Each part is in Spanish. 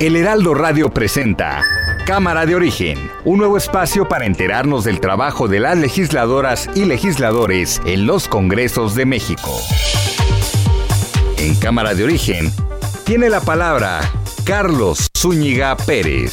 El Heraldo Radio presenta Cámara de Origen, un nuevo espacio para enterarnos del trabajo de las legisladoras y legisladores en los Congresos de México. En Cámara de Origen tiene la palabra Carlos Zúñiga Pérez.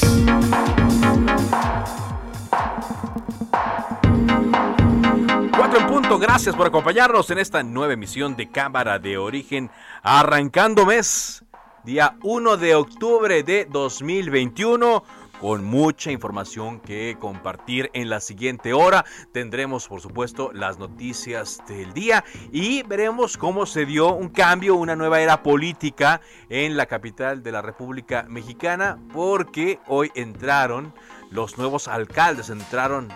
Cuatro en punto, gracias por acompañarnos en esta nueva emisión de Cámara de Origen, arrancando mes, día 1 de octubre de 2021 con mucha información que compartir en la siguiente hora. Tendremos, por supuesto, las noticias del día y veremos cómo se dio un cambio, una nueva era política en la capital de la República Mexicana, porque hoy entraron los nuevos alcaldes, entraron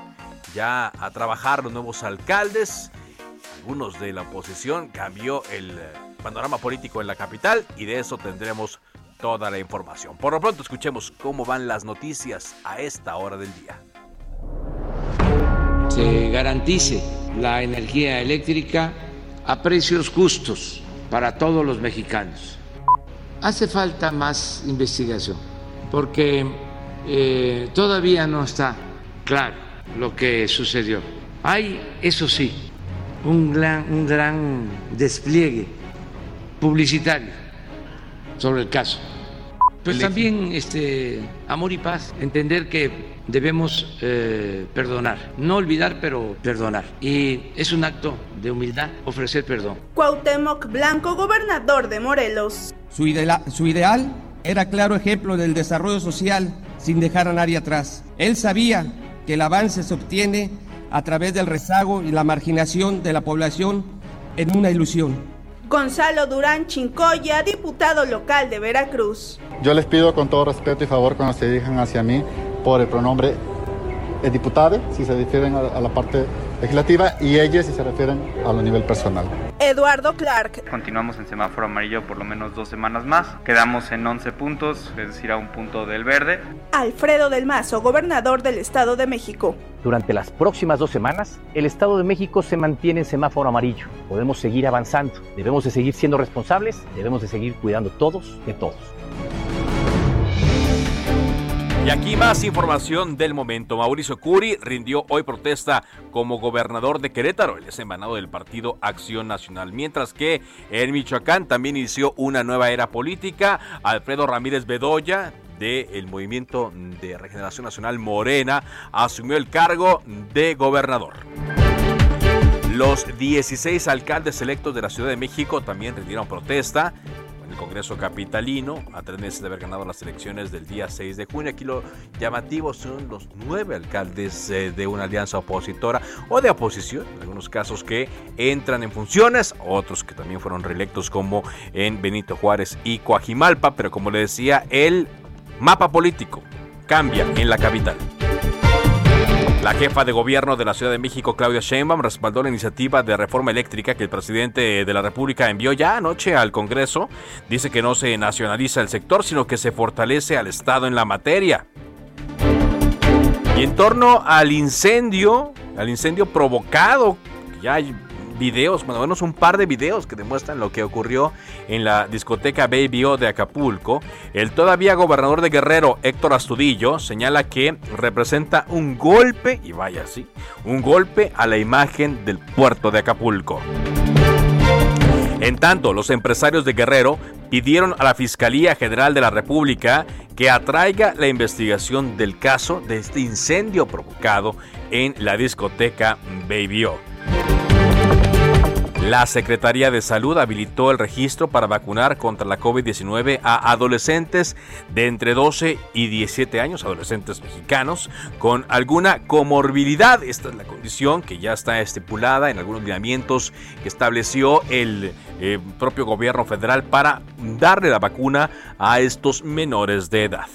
ya a trabajar los nuevos alcaldes. Algunos de la oposición cambió el panorama político en la capital y de eso tendremos toda la información. Por lo pronto escuchemos cómo van las noticias a esta hora del día. Se garantice la energía eléctrica a precios justos para todos los mexicanos. Hace falta más investigación porque eh, todavía no está claro lo que sucedió. Hay, eso sí, un gran, un gran despliegue publicitario sobre el caso. Pues también este, amor y paz, entender que debemos eh, perdonar, no olvidar, pero perdonar. Y es un acto de humildad ofrecer perdón. Cuauhtémoc Blanco, gobernador de Morelos. Su, idea, su ideal era claro ejemplo del desarrollo social sin dejar a nadie atrás. Él sabía que el avance se obtiene a través del rezago y la marginación de la población en una ilusión. Gonzalo Durán Chincoya, diputado local de Veracruz. Yo les pido con todo respeto y favor cuando se dirijan hacia mí por el pronombre el diputado, si se refieren a, la parte legislativa, y ellas si se refieren a lo nivel personal. Eduardo Clark. Continuamos en semáforo amarillo por lo menos dos semanas más. Quedamos en 11 puntos, es decir, a un punto del verde. Alfredo del Mazo, gobernador del Estado de México. Durante las próximas dos semanas, el Estado de México se mantiene en semáforo amarillo. Podemos seguir avanzando. Debemos de seguir siendo responsables. Debemos de seguir cuidando todos de todos. Y aquí más información del momento. Mauricio Curi rindió hoy protesta como gobernador de Querétaro, el desembanado del partido Acción Nacional. Mientras que en Michoacán también inició una nueva era política. Alfredo Ramírez Bedoya del Movimiento de Regeneración Nacional Morena asumió el cargo de gobernador. Los 16 alcaldes electos de la Ciudad de México también rindieron protesta el Congreso Capitalino, a tres meses de haber ganado las elecciones del día 6 de junio. Aquí lo llamativo son los nueve alcaldes eh, de una alianza opositora o de oposición, en algunos casos que entran en funciones, otros que también fueron reelectos como en Benito Juárez y Coajimalpa, pero como le decía, el mapa político cambia en la capital. La jefa de gobierno de la Ciudad de México, Claudia Sheinbaum, respaldó la iniciativa de reforma eléctrica que el presidente de la República envió ya anoche al Congreso. Dice que no se nacionaliza el sector, sino que se fortalece al Estado en la materia. Y en torno al incendio, al incendio provocado, ya videos, bueno, menos un par de videos que demuestran lo que ocurrió en la discoteca Baby O de Acapulco, el todavía gobernador de Guerrero, Héctor Astudillo, señala que representa un golpe, y vaya así, un golpe a la imagen del puerto de Acapulco. En tanto, los empresarios de Guerrero pidieron a la Fiscalía General de la República que atraiga la investigación del caso de este incendio provocado en la discoteca Baby O. La Secretaría de Salud habilitó el registro para vacunar contra la COVID-19 a adolescentes de entre 12 y 17 años, adolescentes mexicanos, con alguna comorbilidad. Esta es la condición que ya está estipulada en algunos lineamientos que estableció el eh, propio gobierno federal para darle la vacuna a estos menores de edad.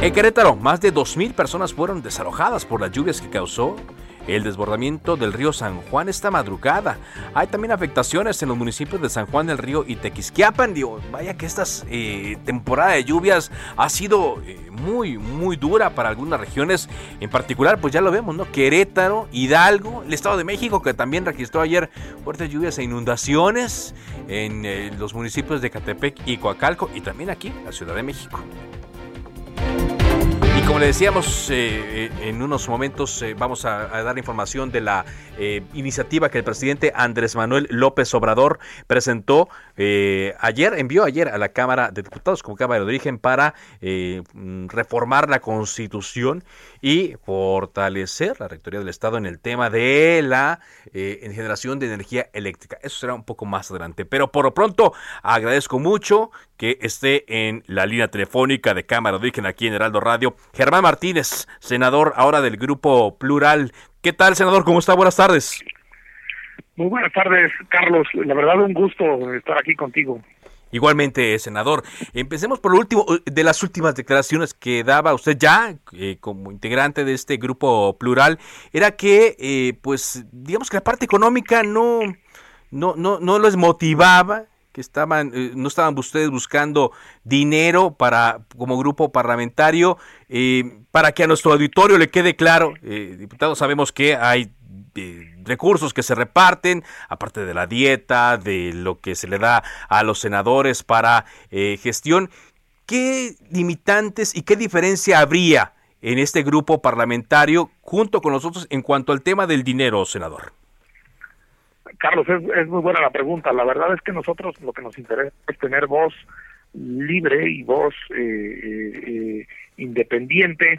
En Querétaro, más de 2.000 personas fueron desalojadas por las lluvias que causó el desbordamiento del río San Juan esta madrugada. Hay también afectaciones en los municipios de San Juan del Río y Tequisquiapan. Digo, vaya que esta eh, temporada de lluvias ha sido eh, muy, muy dura para algunas regiones. En particular, pues ya lo vemos, ¿no? Querétaro, Hidalgo, el Estado de México, que también registró ayer fuertes lluvias e inundaciones en eh, los municipios de Catepec y Coacalco y también aquí, la Ciudad de México como le decíamos, eh, eh, en unos momentos eh, vamos a, dar información de la iniciativa que el presidente Andrés Manuel López Obrador presentó ayer, envió ayer a la Cámara de Diputados como Cámara de Origen para mm, reformar la Constitución y fortalecer la Rectoría del Estado en el tema de la generación de energía eléctrica. Eso será un poco más adelante. Pero por lo pronto agradezco mucho que esté en la línea telefónica de Cámara de Origen aquí en Heraldo Radio Germán Martínez, senador ahora del Grupo Plural. ¿Qué tal, senador? ¿Cómo está? Buenas tardes. Muy buenas tardes, Carlos. La verdad, un gusto estar aquí contigo. Igualmente, senador. Empecemos por lo último, de las últimas declaraciones que daba usted ya eh, como integrante de este grupo plural, era que, eh, pues, digamos que la parte económica no, no, no, no les motivaba que estaban, eh, no estaban ustedes buscando dinero para como grupo parlamentario, eh, para que a nuestro auditorio le quede claro, eh, diputados, sabemos que hay recursos que se reparten, aparte de la dieta, de lo que se le da a los senadores para gestión. ¿Qué limitantes y qué diferencia habría en este grupo parlamentario junto con nosotros en cuanto al tema del dinero, senador? Carlos, es, muy buena la pregunta. La verdad es que nosotros lo que nos interesa es tener voz libre y voz eh, eh, eh independiente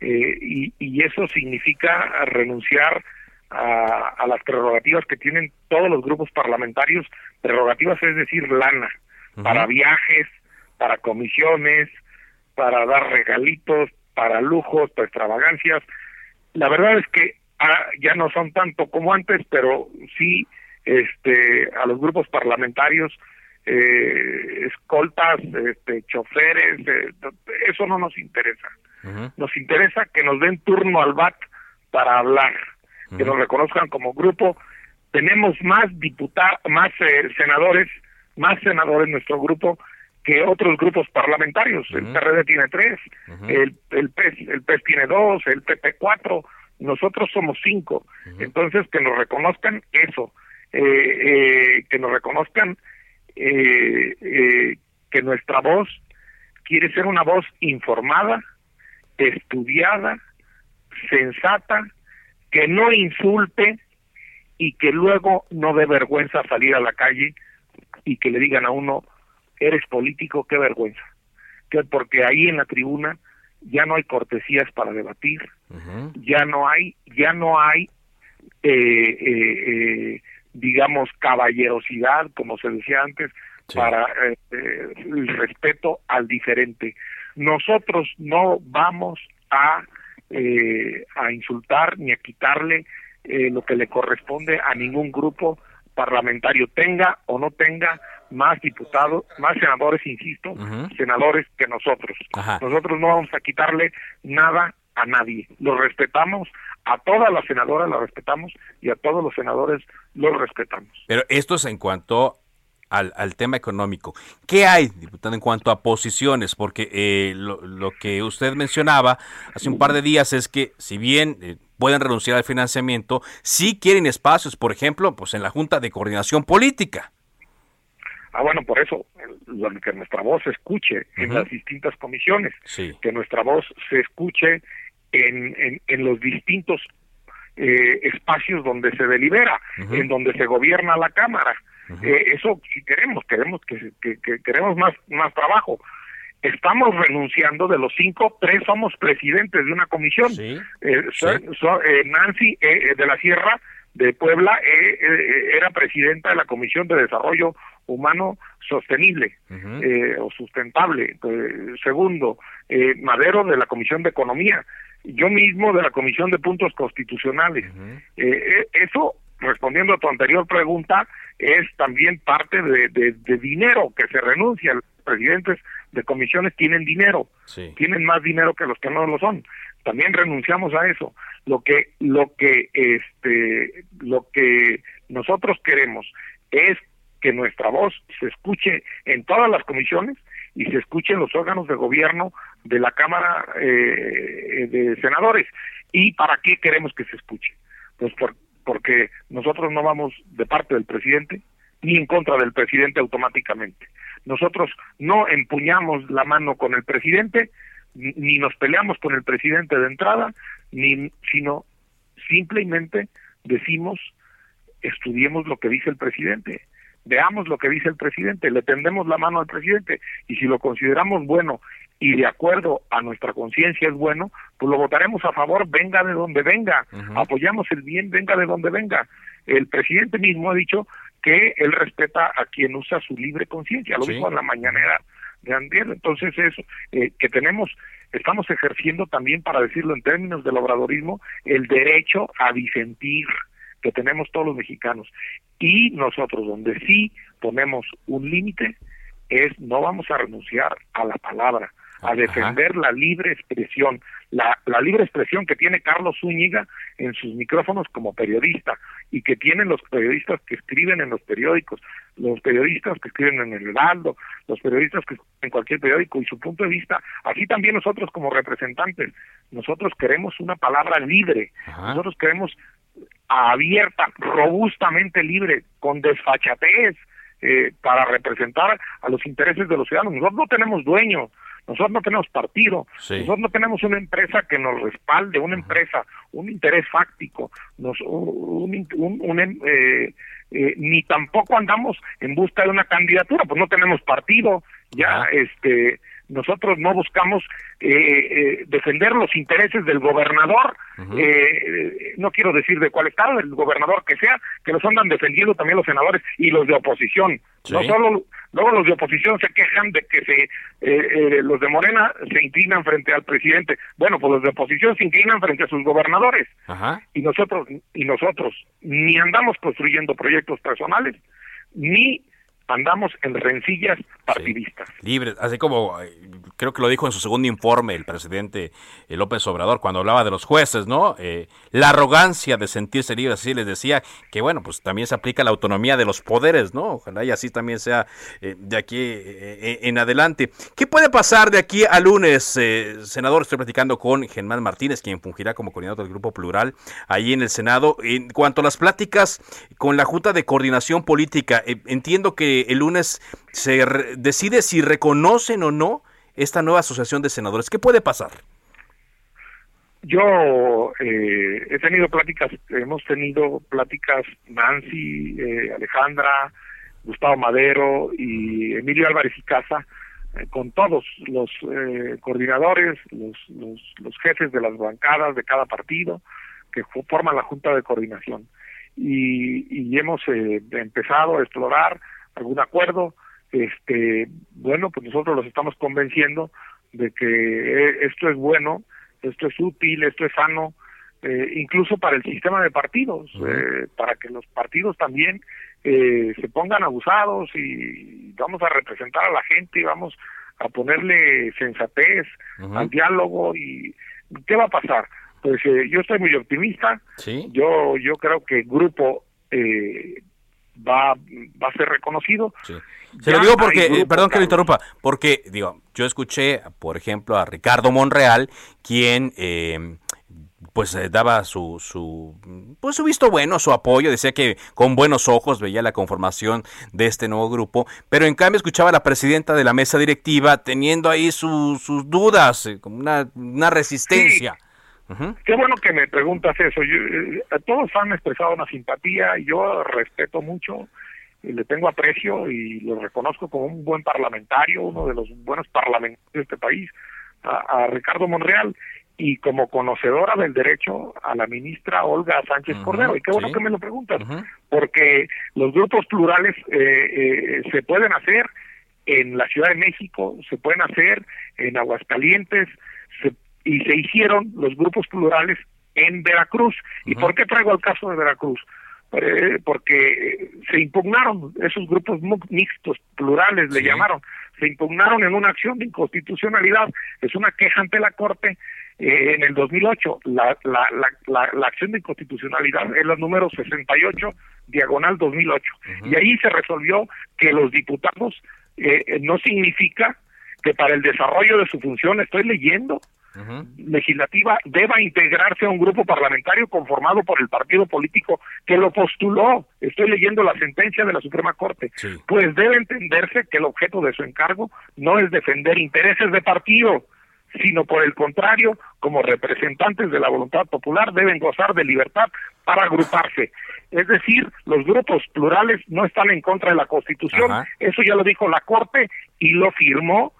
eh, y, eso significa renunciar a, a, las prerrogativas que tienen todos los grupos parlamentarios, prerrogativas es decir, lana, para viajes, para comisiones, para dar regalitos, para lujos, para extravagancias. La verdad es que ah, ya no son tanto como antes, pero sí este a los grupos parlamentarios eh, escoltas este choferes eh, eso no nos interesa. Nos interesa que nos den turno al BAT para hablar que nos reconozcan como grupo. Tenemos más diputados más eh, senadores más senadores en nuestro grupo que otros grupos parlamentarios. El PRD tiene tres el el PES el PES tiene dos el PP cuatro. Nosotros somos cinco. Entonces que nos reconozcan eso eh, eh, que nos reconozcan eh, eh, que nuestra voz quiere ser una voz informada, estudiada, sensata, que no insulte y que luego no dé vergüenza salir a la calle y que le digan a uno, eres político, qué vergüenza. Que porque ahí en la tribuna ya no hay cortesías para debatir, ya no hay, ya no hay eh, eh, digamos, caballerosidad, como se decía antes, para eh, eh, el respeto al diferente. Nosotros no vamos a, eh, a insultar ni a quitarle lo que le corresponde a ningún grupo parlamentario, tenga o no tenga más diputados, más senadores, insisto, senadores que nosotros. Nosotros no vamos a quitarle nada a nadie. Lo respetamos, a todas las senadoras las respetamos y a todos los senadores los respetamos. Pero esto es en cuanto al, al, tema económico. ¿Qué hay, diputado, en cuanto a posiciones? Porque eh, lo, lo, que usted mencionaba hace un par de días es que si bien eh, pueden renunciar al financiamiento, sí quieren espacios, por ejemplo, pues en la Junta de Coordinación Política. Ah, bueno, por eso, que nuestra voz se escuche en las distintas comisiones, que nuestra voz se escuche en, en, los distintos eh, espacios donde se delibera, en donde se gobierna la Cámara. Eh, eso sí queremos, queremos que, que, queremos más, más trabajo. Estamos renunciando de los cinco, tres somos presidentes de una comisión. Eh, eh, Nancy de la Sierra de Puebla eh, eh, era presidenta de la Comisión de Desarrollo Humano Sostenible eh, o Sustentable. segundo, Madero de la Comisión de Economía. Yo mismo de la Comisión de Puntos Constitucionales. eso, respondiendo a tu anterior pregunta, es también parte de, de dinero que se renuncia. Los presidentes de comisiones tienen dinero, tienen más dinero que los que no lo son. También renunciamos a eso. Lo que lo que este lo que nosotros queremos es que nuestra voz se escuche en todas las comisiones y se escuche en los órganos de gobierno de la Cámara eh, de Senadores. ¿Y para qué queremos que se escuche? Pues porque nosotros no vamos de parte del presidente ni en contra del presidente automáticamente. Nosotros no empuñamos la mano con el presidente, ni nos peleamos con el presidente de entrada, ni sino simplemente decimos estudiemos lo que dice el presidente, veamos lo que dice el presidente, le tendemos la mano al presidente y si lo consideramos bueno y de acuerdo a nuestra conciencia es bueno, pues lo votaremos a favor, venga de donde venga, apoyamos el bien, venga de donde venga. El presidente mismo ha dicho que él respeta a quien usa su libre conciencia, lo dijo en la mañanera de Andiel. Entonces, eso eh, que tenemos, estamos ejerciendo también, para decirlo en términos del obradorismo, el derecho a disentir que tenemos todos los mexicanos. Y nosotros, donde sí ponemos un límite, es no vamos a renunciar a la palabra, a defender la libre expresión, la, la, libre expresión que tiene Carlos Zúñiga en sus micrófonos como periodista y que tienen los periodistas que escriben en los periódicos, los periodistas que escriben en el Heraldo, los periodistas que escriben en cualquier periódico y su punto de vista, así también nosotros como representantes, nosotros queremos una palabra libre, nosotros queremos abierta, robustamente libre, con desfachatez, eh, para representar a los intereses de los ciudadanos. Nosotros no tenemos dueño, nosotros no tenemos partido, nosotros no tenemos una empresa que nos respalde, una empresa, un interés fáctico, nos, un, un, em, eh, eh, ni tampoco andamos en busca de una candidatura, pues no tenemos partido, ya este nosotros no buscamos eh, eh, defender los intereses del gobernador, eh, no quiero decir de cuál estado, del gobernador que sea, que los andan defendiendo también los senadores y los de oposición. No solo, luego los de oposición se quejan de que se los de Morena se inclinan frente al presidente. Bueno, pues los de oposición se inclinan frente a sus gobernadores. Y nosotros, y nosotros ni andamos construyendo proyectos personales, ni andamos en rencillas partidistas. libres, así como eh, creo que lo dijo en su segundo informe el presidente eh, López Obrador cuando hablaba de los jueces, ¿no? Eh, la arrogancia de sentirse libres, así les decía que, bueno, pues también se aplica la autonomía de los poderes, ¿no? Ojalá y así también sea de aquí en adelante. ¿Qué puede pasar de aquí a lunes, senador? Estoy platicando con Germán Martínez, quien fungirá como coordinador del Grupo Plural ahí en el Senado. En cuanto a las pláticas con la Junta de Coordinación Política, entiendo que el lunes se decide si reconocen o no esta nueva asociación de senadores. ¿Qué puede pasar? Yo eh, he tenido pláticas, hemos tenido pláticas Nancy, eh, Alejandra, Gustavo Madero y Emilio Álvarez y Casa eh, con todos los coordinadores, los, jefes de las bancadas de cada partido que forman la Junta de Coordinación. Y, y hemos empezado a explorar algún acuerdo, este, bueno, pues nosotros los estamos convenciendo de que eh, esto es bueno, esto es útil, esto es sano, eh, incluso para el sistema de partidos, eh, para que los partidos también se pongan abusados y vamos a representar a la gente y vamos a ponerle sensatez al diálogo y ¿qué va a pasar? Pues yo estoy muy optimista, yo yo creo que el grupo eh, va, va a ser reconocido. Se lo digo porque, perdón que lo interrumpa, porque digo, yo escuché, por ejemplo, a Ricardo Monreal, quien eh, pues eh, daba su, su, pues su visto bueno, su apoyo, decía que con buenos ojos veía la conformación de este nuevo grupo, pero en cambio escuchaba a la presidenta de la mesa directiva teniendo ahí sus dudas, eh, como una, una resistencia. Qué bueno que me preguntas eso. Yo, eh, todos han expresado una simpatía, y yo respeto mucho, y le tengo aprecio y lo reconozco como un buen parlamentario, uno de los buenos parlamentarios de este país, a, Ricardo Monreal. y como conocedora del derecho a la ministra Olga Sánchez Cordero. Y qué bueno que me lo preguntas, porque los grupos plurales eh, eh, se pueden hacer en la Ciudad de México, se pueden hacer en Aguascalientes, y se hicieron los grupos plurales en Veracruz. ¿Y por qué traigo el caso de Veracruz? Eh, porque se impugnaron esos grupos mixtos, plurales le llamaron, se impugnaron en una acción de inconstitucionalidad, es una queja ante la Corte eh, en el 2008. La, la, la, la, acción de inconstitucionalidad es la número 68, diagonal 2008. Y ahí se resolvió que los diputados eh, no significa que para el desarrollo de su función, estoy leyendo, legislativa deba integrarse a un grupo parlamentario conformado por el partido político que lo postuló. Estoy leyendo la sentencia de la Suprema Corte. Pues debe entenderse que el objeto de su encargo no es defender intereses de partido, sino por el contrario, como representantes de la voluntad popular deben gozar de libertad para agruparse. Es decir, los grupos plurales no están en contra de la Constitución, eso ya lo dijo la Corte y lo firmó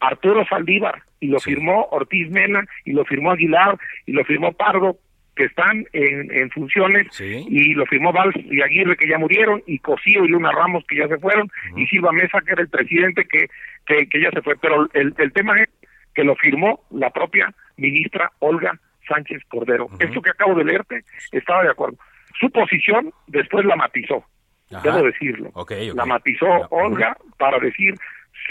Arturo Saldívar y lo firmó Ortiz Mena y lo firmó Aguilar y lo firmó Pardo que están en, en funciones y lo firmó Valls y Aguirre que ya murieron y Cosío y Luna Ramos que ya se fueron y Silva Mesa que era el presidente que, que, ya se fue. Pero el, el tema es que lo firmó la propia ministra Olga Sánchez Cordero. Esto que acabo de leerte estaba de acuerdo. Su posición después la matizó debo decirlo. La matizó Olga para decir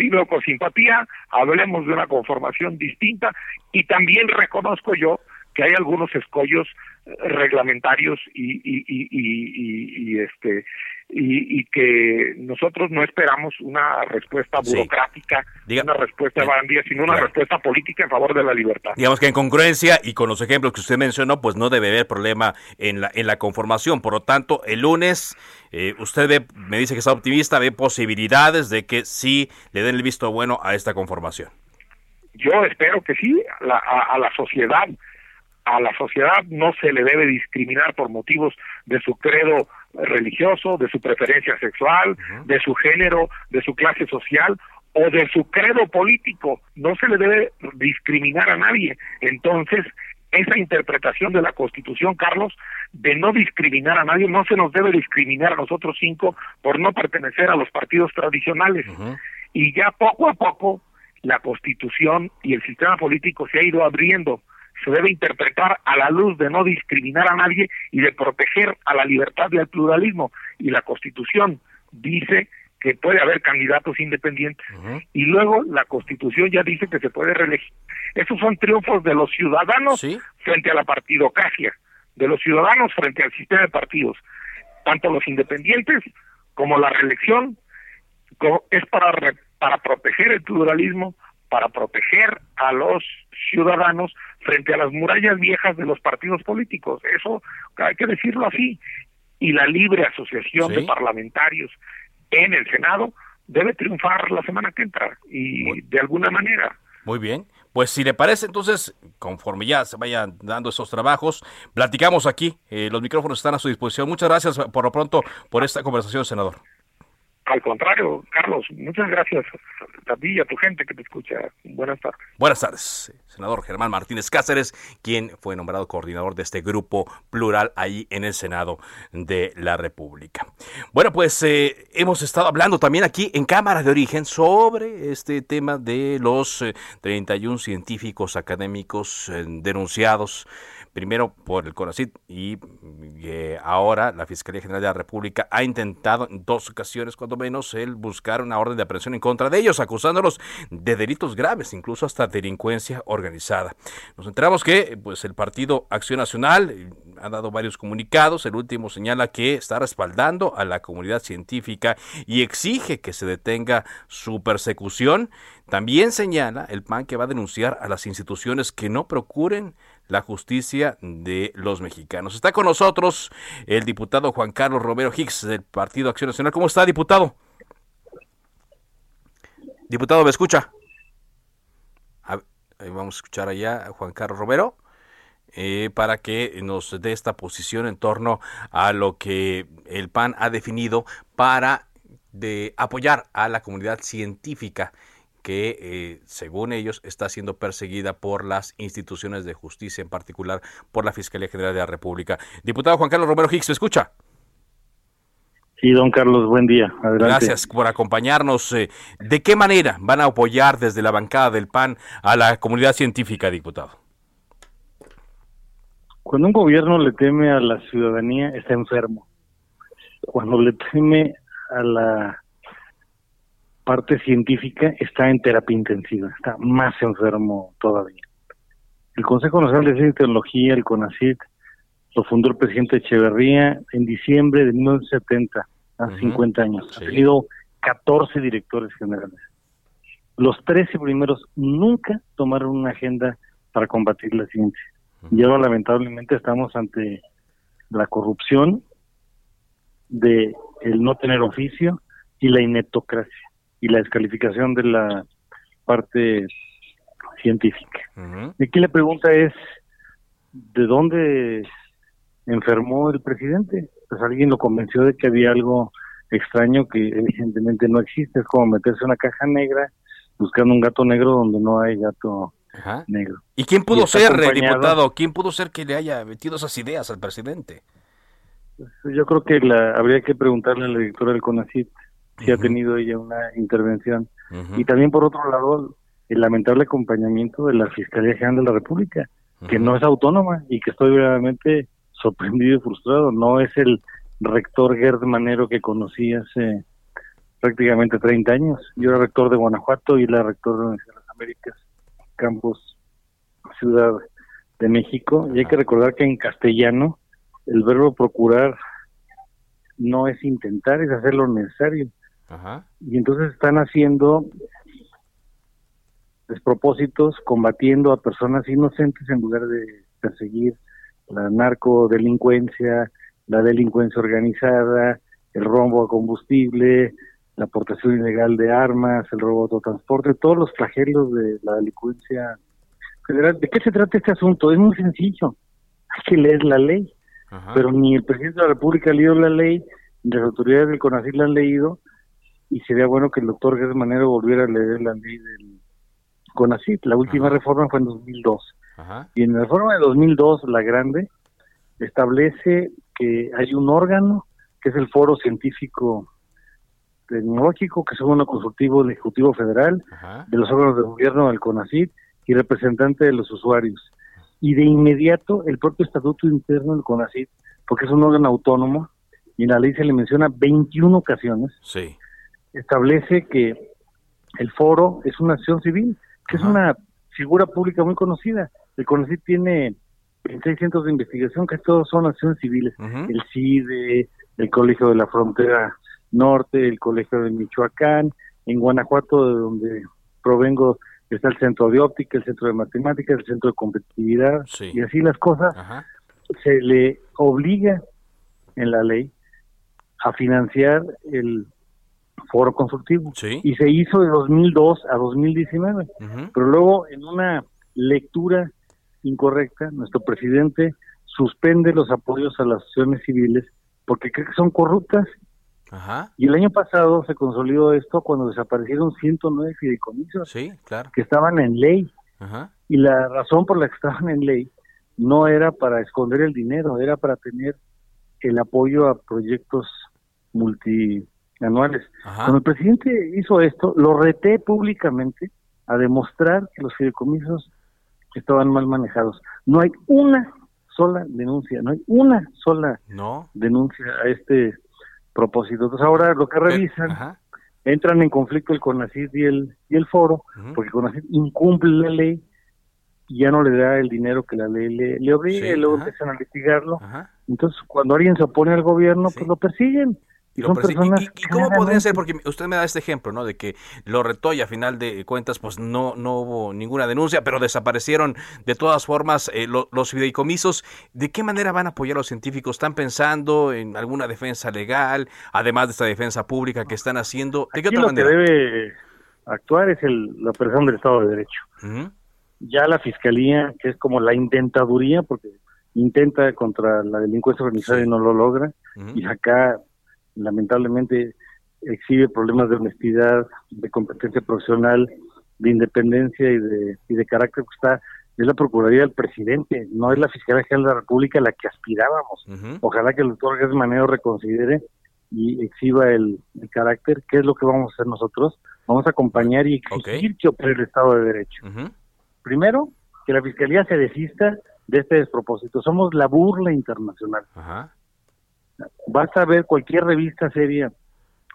veo con simpatía, hablemos de una conformación distinta y también reconozco yo que hay algunos escollos eh, reglamentarios y, y, y, y este y, que nosotros no esperamos una respuesta burocrática, una respuesta de bandía, sino una respuesta política en favor de la libertad. Digamos que en congruencia y con los ejemplos que usted mencionó, pues no debe haber problema en la, en la conformación. Por lo tanto, el lunes eh, usted ve, me dice que está optimista, ve posibilidades de que sí le den el visto bueno a esta conformación. Yo espero que sí, a la sociedad a la sociedad no se le debe discriminar por motivos de su credo religioso, de su preferencia sexual, de su género, de su clase social o de su credo político. No se le debe discriminar a nadie. Entonces, esa interpretación de la Constitución, Carlos, de no discriminar a nadie, no se nos debe discriminar a nosotros cinco por no pertenecer a los partidos tradicionales. Y ya poco a poco la Constitución y el sistema político se ha ido abriendo se debe interpretar a la luz de no discriminar a nadie y de proteger a la libertad y al pluralismo. Y la Constitución dice que puede haber candidatos independientes. Y luego la Constitución ya dice que se puede reelegir. Esos son triunfos de los ciudadanos frente a la partidocracia, de los ciudadanos frente al sistema de partidos. Tanto los independientes como la reelección es para, para proteger el pluralismo, para proteger a los ciudadanos frente a las murallas viejas de los partidos políticos. Eso hay que decirlo así. Y la libre asociación de parlamentarios en el Senado debe triunfar la semana que entra y de alguna manera. Muy bien. Pues si le parece, entonces, conforme ya se vayan dando esos trabajos, platicamos aquí. Eh, los micrófonos están a su disposición. Muchas gracias por lo pronto por esta conversación, senador. Al contrario, Carlos, muchas gracias a ti y a tu gente que te escucha. Buenas tardes. Buenas tardes, senador Germán Martínez Cáceres, quien fue nombrado coordinador de este grupo plural ahí en el Senado de la República. Bueno, pues eh, hemos estado hablando también aquí en Cámara de Origen sobre este tema de los 31 eh, científicos académicos eh, denunciados primero por el CONACID y eh, ahora la Fiscalía General de la República ha intentado en dos ocasiones, cuando menos, el buscar una orden de aprehensión en contra de ellos, acusándolos de delitos graves, incluso hasta delincuencia organizada. Nos enteramos que pues, el Partido Acción Nacional eh, ha dado varios comunicados, el último señala que está respaldando a la comunidad científica y exige que se detenga su persecución. También señala el PAN que va a denunciar a las instituciones que no procuren la justicia de los mexicanos. Está con nosotros el diputado Juan Carlos Romero Hicks del Partido Acción Nacional. ¿Cómo está, diputado? Diputado, ¿me escucha? vamos a escuchar allá a Juan Carlos Romero. Eh, para que nos dé esta posición en torno a lo que el PAN ha definido para de apoyar a la comunidad científica que, eh, según ellos, está siendo perseguida por las instituciones de justicia, en particular por la Fiscalía General de la República. Diputado Juan Carlos Romero Hicks, ¿me escucha? Sí, don Carlos, buen día. Adelante. Gracias por acompañarnos. Eh, ¿De qué manera van a apoyar desde la bancada del PAN a la comunidad científica, diputado? Cuando un gobierno le teme a la ciudadanía, está enfermo. Cuando le teme a la parte científica, está en terapia intensiva, está más enfermo todavía. El Consejo Nacional de Ciencia y Tecnología, el CONACYT, lo fundó el presidente Echeverría en diciembre de 1970, hace 50 años. Ha tenido 14 directores generales. Los 13 primeros nunca tomaron una agenda para combatir la ciencia. Y ahora lamentablemente estamos ante la corrupción de el no tener oficio y la ineptocracia y la descalificación de la parte científica. Y aquí la pregunta es, ¿de dónde enfermó el presidente? Pues alguien lo convenció de que había algo extraño que evidentemente no existe, es como meterse en una caja negra buscando un gato negro donde no hay gato negro. ¿Y quién pudo ser, diputado? ¿Quién pudo ser que le haya metido esas ideas al presidente? Pues, yo creo que la, habría que preguntarle a la directora del CONACIT si ha tenido ella una intervención. Y también, por otro lado, el lamentable acompañamiento de la Fiscalía General de la República, que no es autónoma y que estoy realmente sorprendido y frustrado. No es el rector Gerd Manero que conocí hace prácticamente 30 años. Yo era rector de Guanajuato y la rector de la Universidad de las Américas, campus Ciudad de México. Y hay que recordar que en castellano el verbo procurar no es intentar, es hacer lo necesario. Y entonces están haciendo despropósitos, combatiendo a personas inocentes en lugar de perseguir la narcodelincuencia, la delincuencia organizada, el rombo a combustible, la aportación ilegal de armas, el robo autotransporte, todos los flagelos de la delincuencia federal. ¿De qué se trata este asunto? Es muy sencillo. Hay que leer la ley. Pero ni el presidente de la República ha leído la ley, ni las autoridades del CONACYT la han leído, y sería bueno que el doctor Gertz Manero volviera a leer la ley del CONACYT. La última reforma fue en 2002. Y en la reforma de 2002, la grande, establece que hay un órgano, que es el Foro Científico Tecnológico, que es un consultivo del Ejecutivo Federal, de los órganos de gobierno del CONACYT y representante de los usuarios. Y de inmediato el propio Estatuto Interno del CONACYT, porque es un órgano autónomo, y en la ley se le menciona 21 ocasiones, establece que el foro es una acción civil, que es una figura pública muy conocida. El CONACYT tiene 26 centros de investigación, que todos son acciones civiles. El CIDE, el Colegio de la Frontera Norte, el Colegio de Michoacán, en Guanajuato, de donde provengo, está el Centro de Óptica, el Centro de Matemáticas, el Centro de Competitividad, y así las cosas. Se le obliga en la ley a financiar el foro consultivo. Y se hizo de 2002 a 2019. Pero luego, en una lectura incorrecta, nuestro presidente suspende los apoyos a las acciones civiles porque cree que son corruptas. Y el año pasado se consolidó esto cuando desaparecieron 109 fideicomisos que estaban en ley. Y la razón por la que estaban en ley no era para esconder el dinero, era para tener el apoyo a proyectos multianuales. Cuando el presidente hizo esto, lo reté públicamente a demostrar que los fideicomisos estaban mal manejados. No hay una sola denuncia, no hay una sola denuncia a este propósito. Entonces ahora lo que revisan, entran en conflicto el CONACYT y el, y el foro, porque el CONACYT incumple la ley y ya no le da el dinero que la ley le, le obliga y luego empiezan a litigarlo. Entonces cuando alguien se opone al gobierno, pues lo persiguen. Y, cómo podría ser? Porque usted me da este ejemplo, ¿no? De que lo retó y a final de cuentas, pues no, no hubo ninguna denuncia, pero desaparecieron de todas formas eh, los fideicomisos. ¿De qué manera van a apoyar a los científicos? ¿Están pensando en alguna defensa legal, además de esta defensa pública que están haciendo? ¿De qué otra manera? que debe actuar es el, la persona del Estado de Derecho. Ya la Fiscalía, que es como la intentaduría, porque intenta contra la delincuencia organizada y no lo logra, y acá lamentablemente exhibe problemas de honestidad, de competencia profesional de independencia y de, y de carácter que está es la Procuraduría del Presidente, no es la Fiscalía General de la República la que aspirábamos. Ojalá que el doctor Gertz Manero reconsidere y exhiba el, carácter. ¿Qué es lo que vamos a hacer nosotros? Vamos a acompañar y exigir que opere el Estado de Derecho. Primero, que la Fiscalía se desista de este despropósito. Somos la burla internacional. Basta ver cualquier revista seria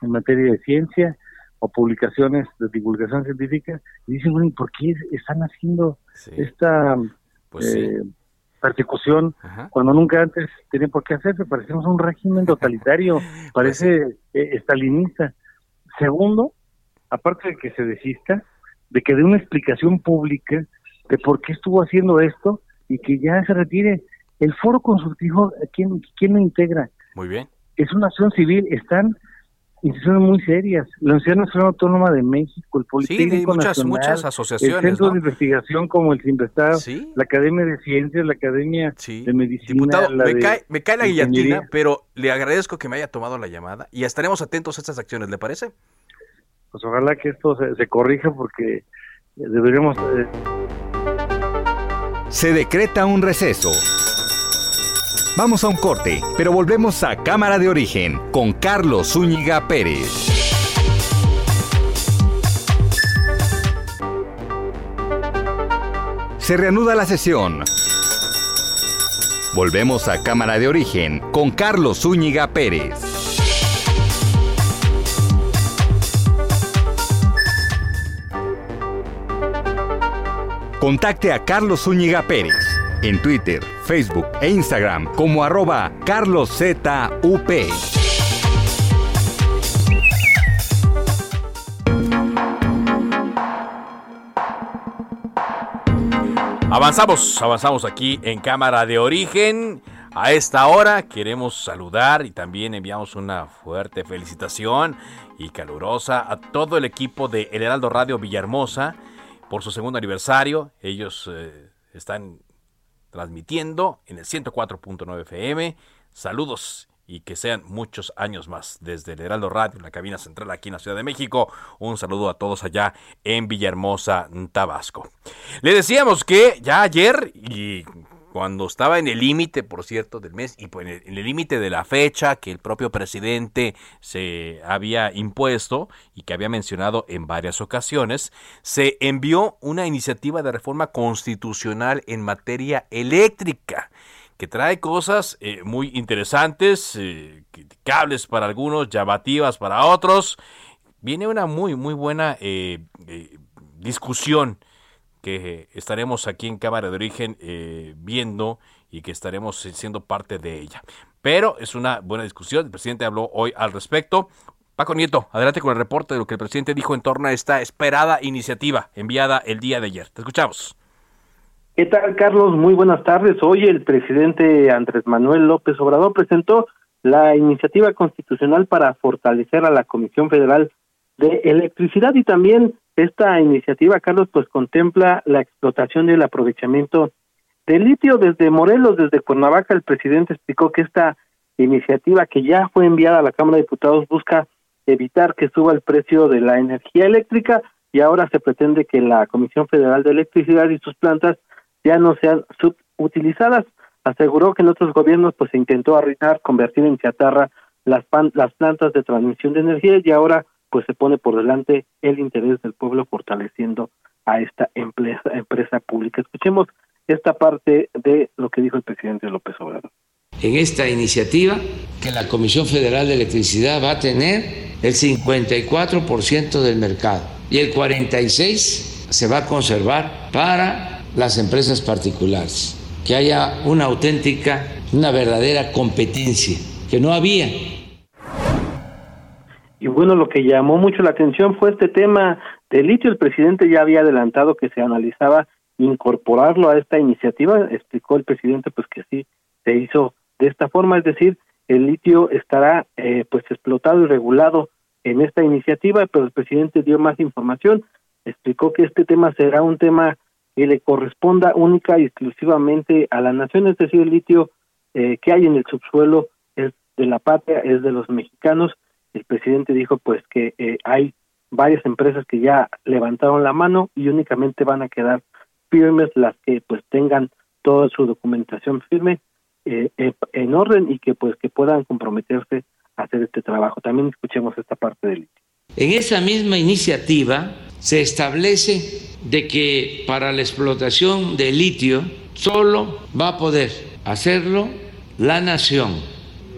en materia de ciencia o publicaciones de divulgación científica y dicen, bueno, ¿por qué están haciendo esta pues eh, persecución cuando nunca antes tenían por qué hacerse? Parecemos un régimen totalitario, pues parece eh, estalinista. Segundo, aparte de que se desista, de que dé una explicación pública de por qué estuvo haciendo esto y que ya se retire. El foro consultivo, ¿quién, quién lo integra? Muy bien. Es una acción civil, están instituciones muy serias. La Universidad Nacional Autónoma de México, el Politécnico muchas, muchas asociaciones, el Centro de Investigación como el CIMBESTAD, la Academia de Ciencias, la Academia de Medicina. Diputado, me, cae, me cae la guillotina, pero le agradezco que me haya tomado la llamada y estaremos atentos a estas acciones, ¿le parece? Pues ojalá que esto se, corrija porque deberíamos... Eh, se decreta un receso. Vamos a un corte, pero volvemos a Cámara de Origen con Carlos Zúñiga Pérez. Se reanuda la sesión. Volvemos a Cámara de Origen con Carlos Zúñiga Pérez. Contacte a Carlos Zúñiga Pérez en Twitter, Facebook e Instagram como arroba carloszup. Avanzamos, avanzamos aquí en Cámara de Origen. A esta hora queremos saludar y también enviamos una fuerte felicitación y calurosa a todo el equipo de El Heraldo Radio Villahermosa por su segundo aniversario. Ellos eh, están transmitiendo en el 104.9 FM. Saludos y que sean muchos años más desde el Heraldo Radio, en la cabina central aquí en la Ciudad de México. Un saludo a todos allá en Villahermosa, Tabasco. Le decíamos que ya ayer y cuando estaba en el límite, por cierto, del mes y pues, en el límite de la fecha que el propio presidente se había impuesto y que había mencionado en varias ocasiones, se envió una iniciativa de reforma constitucional en materia eléctrica que trae cosas eh, muy interesantes, eh, criticables para algunos, llamativas para otros. Viene una muy, muy buena eh, discusión que estaremos aquí en Cámara de Origen eh, viendo y que estaremos siendo parte de ella. Pero es una buena discusión. El presidente habló hoy al respecto. Paco Nieto, adelante con el reporte de lo que el presidente dijo en torno a esta esperada iniciativa enviada el día de ayer. Te escuchamos. ¿Qué tal, Carlos? Muy buenas tardes. Hoy el presidente Andrés Manuel López Obrador presentó la iniciativa constitucional para fortalecer a la Comisión Federal de Electricidad y también esta iniciativa, Carlos, pues contempla la explotación y el aprovechamiento del litio desde Morelos, desde Cuernavaca. El presidente explicó que esta iniciativa que ya fue enviada a la Cámara de Diputados busca evitar que suba el precio de la energía eléctrica y ahora se pretende que la Comisión Federal de Electricidad y sus plantas ya no sean subutilizadas. Aseguró que en otros gobiernos pues se intentó arruinar, convertir en chatarra las, las plantas de transmisión de energía y ahora pues se pone por delante el interés del pueblo fortaleciendo a esta empresa, pública. Escuchemos esta parte de lo que dijo el presidente López Obrador. En esta iniciativa, que la Comisión Federal de Electricidad va a tener el 54% del mercado y el 46% se va a conservar para las empresas particulares, que haya una auténtica, una verdadera competencia, que no había y bueno, lo que llamó mucho la atención fue este tema del litio. El presidente ya había adelantado que se analizaba incorporarlo a esta iniciativa. Explicó el presidente pues que sí se hizo de esta forma, es decir, el litio estará eh, pues explotado y regulado en esta iniciativa, pero el presidente dio más información, explicó que este tema será un tema que le corresponda única y exclusivamente a la nación, es decir, el litio eh, que hay en el subsuelo es de la patria, es de los mexicanos el presidente dijo pues que eh, hay varias empresas que ya levantaron la mano y únicamente van a quedar firmes las que pues tengan toda su documentación firme eh, eh, en orden y que pues que puedan comprometerse a hacer este trabajo. También escuchemos esta parte del En esa misma iniciativa se establece de que para la explotación de litio solo va a poder hacerlo la nación.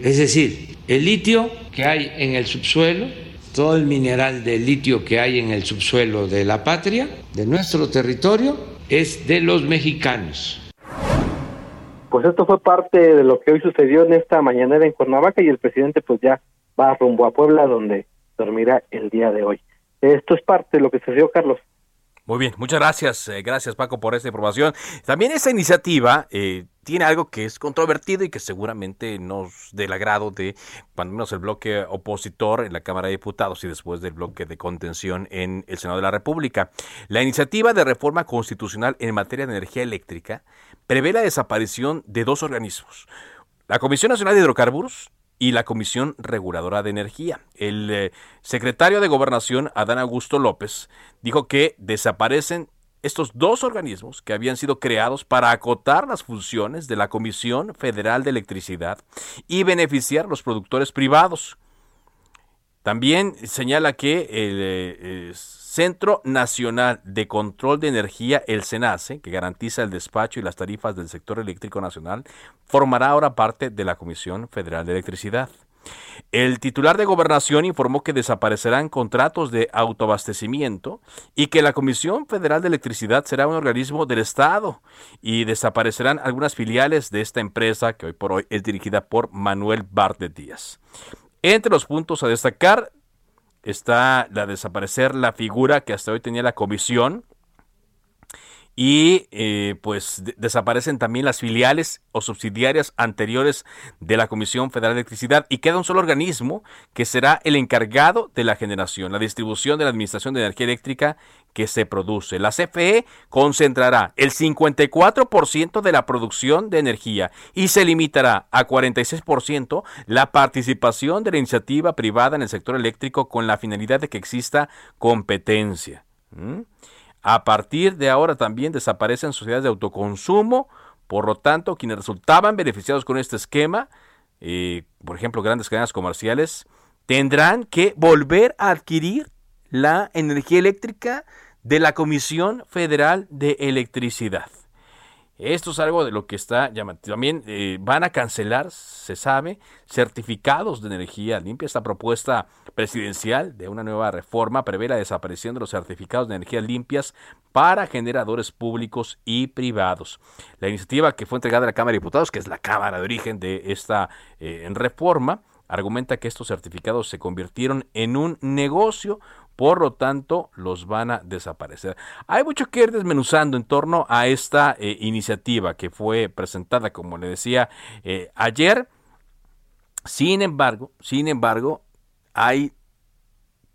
Es decir, el litio que hay en el subsuelo, todo el mineral de litio que hay en el subsuelo de la patria, de nuestro territorio, es de los mexicanos. Pues esto fue parte de lo que hoy sucedió en esta mañanera en Cuernavaca y el presidente pues ya va rumbo a Puebla donde dormirá el día de hoy. Esto es parte de lo que sucedió, Carlos. Muy bien, muchas gracias. Eh, gracias Paco por esta información. También esta iniciativa eh, tiene algo que es controvertido y que seguramente nos del agrado de cuando menos el bloque opositor en la Cámara de Diputados y después del bloque de contención en el Senado de la República. La iniciativa de reforma constitucional en materia de energía eléctrica prevé la desaparición de dos organismos. La Comisión Nacional de Hidrocarburos y la Comisión Reguladora de Energía. El eh, secretario de Gobernación, Adán Augusto López, dijo que desaparecen estos dos organismos que habían sido creados para acotar las funciones de la Comisión Federal de Electricidad y beneficiar a los productores privados. También señala que el eh, Centro Nacional de Control de Energía, el SENACE, que garantiza el despacho y las tarifas del sector eléctrico nacional, formará ahora parte de la Comisión Federal de Electricidad. El titular de gobernación informó que desaparecerán contratos de autoabastecimiento y que la Comisión Federal de Electricidad será un organismo del Estado y desaparecerán algunas filiales de esta empresa que hoy por hoy es dirigida por Manuel Bardet Díaz. Entre los puntos a destacar está la desaparecer la figura que hasta hoy tenía la comisión y eh, pues desaparecen también las filiales o subsidiarias anteriores de la Comisión Federal de Electricidad y queda un solo organismo que será el encargado de la generación, la distribución de la Administración de Energía Eléctrica que se produce. La CFE concentrará el 54% de la producción de energía y se limitará a 46% la participación de la iniciativa privada en el sector eléctrico con la finalidad de que exista competencia. A partir de ahora también desaparecen sociedades de autoconsumo, por lo tanto, quienes resultaban beneficiados con este esquema, eh, por ejemplo, grandes cadenas comerciales, tendrán que volver a adquirir la energía eléctrica de la Comisión Federal de Electricidad. Esto es algo de lo que está llamando. También eh, van a cancelar, se sabe, certificados de energía limpia. Esta propuesta presidencial de una nueva reforma prevé la desaparición de los certificados de energía limpias para generadores públicos y privados. La iniciativa que fue entregada a la Cámara de Diputados, que es la Cámara de origen de esta eh, reforma, argumenta que estos certificados se convirtieron en un negocio, por lo tanto los van a desaparecer. Hay mucho que ir desmenuzando en torno a esta eh, iniciativa que fue presentada, como le decía eh, ayer. Sin embargo, sin embargo, hay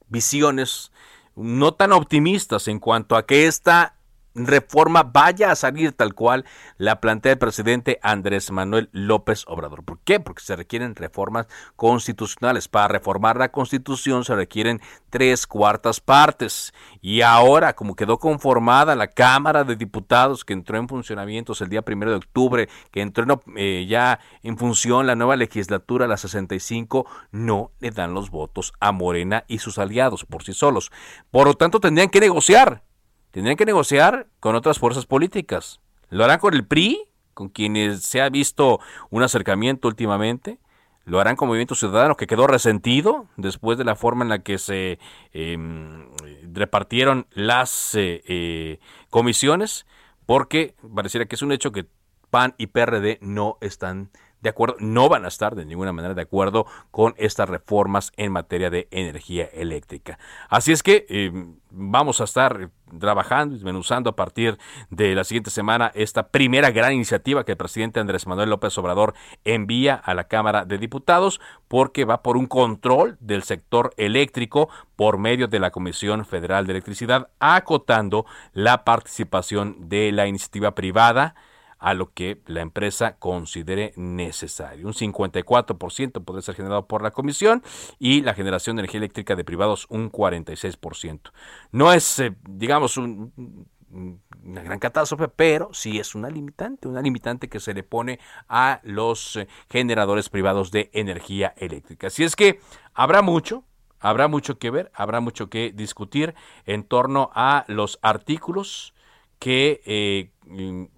visiones no tan optimistas en cuanto a que esta reforma vaya a salir tal cual la plantea el presidente Andrés Manuel López Obrador. ¿Por qué? Porque se requieren reformas constitucionales. Para reformar la constitución se requieren tres cuartas partes. Y ahora, como quedó conformada la Cámara de Diputados que entró en funcionamiento el día primero de octubre, que entró eh, ya en función la nueva legislatura, la 65, no le dan los votos a Morena y sus aliados por sí solos. Por lo tanto, tendrían que negociar tendrían que negociar con otras fuerzas políticas. Lo harán con el PRI, con quienes se ha visto un acercamiento últimamente. Lo harán con Movimiento Ciudadano, que quedó resentido después de la forma en la que se em, repartieron las eh, eh, comisiones, porque pareciera que es un hecho que PAN y PRD no están de acuerdo, no van a estar de ninguna manera de acuerdo con estas reformas en materia de energía eléctrica. Así es que em, vamos a estar trabajando y desmenuzando a partir de la siguiente semana esta primera gran iniciativa que el presidente Andrés Manuel López Obrador envía a la Cámara de Diputados porque va por un control del sector eléctrico por medio de la Comisión Federal de Electricidad, acotando la participación de la iniciativa privada a lo que la empresa considere necesario. Un 54% podría ser generado por la comisión y la generación de energía eléctrica de privados un 46%. No es, eh, digamos, un una gran catástrofe, pero sí es una limitante, una limitante que se le pone a los eh, generadores privados de energía eléctrica. Así es que habrá mucho, habrá mucho que ver, habrá mucho que discutir en torno a los artículos que eh,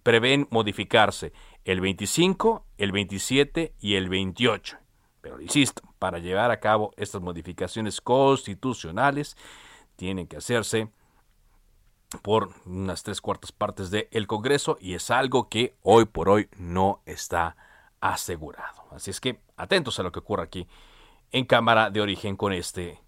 prevén modificarse el 25, el 27 y el 28. Pero insisto, para llevar a cabo estas modificaciones constitucionales tienen que hacerse por unas tres cuartas partes del Congreso y es algo que hoy por hoy no está asegurado. Así es que atentos a lo que ocurra aquí en Cámara de Origen con este